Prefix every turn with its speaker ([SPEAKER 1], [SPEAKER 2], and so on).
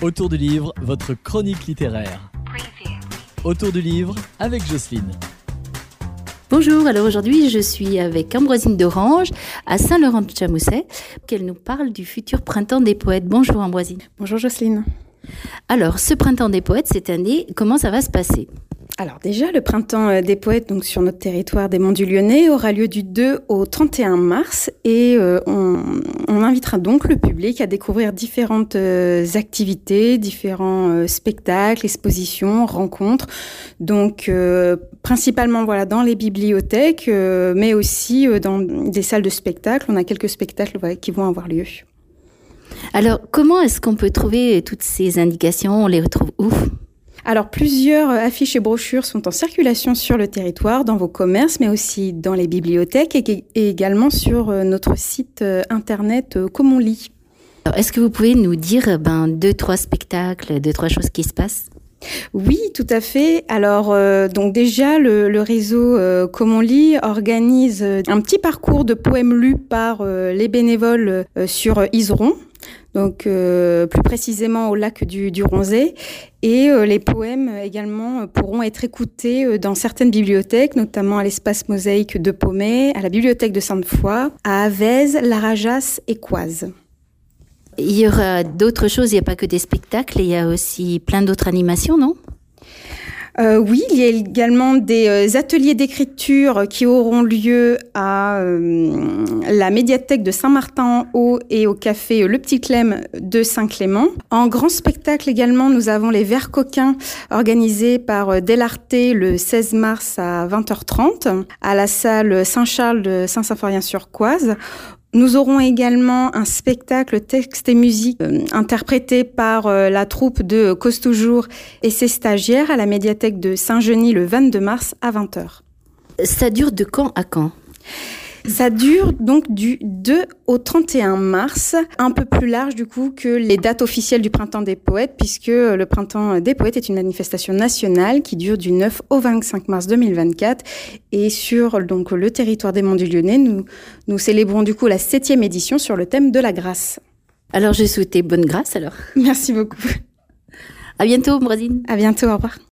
[SPEAKER 1] Autour du livre, votre chronique littéraire. Autour du livre avec Jocelyne.
[SPEAKER 2] Bonjour, alors aujourd'hui je suis avec Ambroisine d'Orange à Saint-Laurent-de-Chamousset, qu'elle nous parle du futur printemps des poètes. Bonjour Ambroisine.
[SPEAKER 3] Bonjour Jocelyne.
[SPEAKER 2] Alors, ce printemps des poètes cette année, comment ça va se passer?
[SPEAKER 3] Alors déjà, le printemps euh, des poètes sur notre territoire des Monts du Lyonnais aura lieu du 2 au 31 mars et euh, on, invitera donc le public à découvrir différentes euh, activités, différents spectacles, expositions, rencontres. Donc principalement dans les bibliothèques, mais aussi dans des salles de spectacle. On a quelques spectacles qui vont avoir lieu.
[SPEAKER 2] Alors comment est-ce qu'on peut trouver toutes ces indications? On les retrouve où?
[SPEAKER 3] Alors, plusieurs affiches et brochures sont en circulation sur le territoire, dans vos commerces, mais aussi dans les bibliothèques et, également sur euh, notre site euh, internet euh, Comme on lit.
[SPEAKER 2] Est-ce que vous pouvez nous dire ben, deux, trois spectacles, deux, trois choses qui se passent?
[SPEAKER 3] Oui, tout à fait. Alors, donc déjà, le, réseau Comme on lit organise un petit parcours de poèmes lus par les bénévoles sur Iseron donc euh, plus précisément au lac du, du Ronzé. Et euh, les poèmes également pourront être écoutés euh, dans certaines bibliothèques, notamment à l'espace mosaïque de Pommet, à la bibliothèque de Sainte-Foy, à Avez, Larajas et Coise.
[SPEAKER 2] Il y aura d'autres choses, il n'y a pas que des spectacles, il y a aussi plein d'autres animations, non?
[SPEAKER 3] Euh, oui, il y a également des euh, ateliers d'écriture qui auront lieu à euh, la médiathèque de Saint-Martin-en-Haut et au café Le Petit Clem de Saint-Clément. En grand spectacle également, nous avons les Verts coquins organisés par Delarté le 16 mars à 20h30 à la salle Saint-Charles de Saint-Symphorien-sur-Coise. Nous aurons également un spectacle texte et musique euh, interprété par euh, la troupe de Cause Toujours et ses stagiaires à la médiathèque de Saint-Genis le 22 mars à 20h.
[SPEAKER 2] Ça dure de quand à quand?
[SPEAKER 3] Ça dure donc du 2 au 31 mars, un peu plus large du coup que les dates officielles du printemps des poètes, puisque le printemps des poètes est une manifestation nationale qui dure du 9 au 25 mars 2024. Et sur donc le territoire des Monts du Lyonnais, nous, nous célébrons du coup la septième édition sur le thème de la grâce.
[SPEAKER 2] Alors je souhaitais bonne grâce alors.
[SPEAKER 3] Merci beaucoup.
[SPEAKER 2] À bientôt, Brazine.
[SPEAKER 3] À bientôt, au revoir.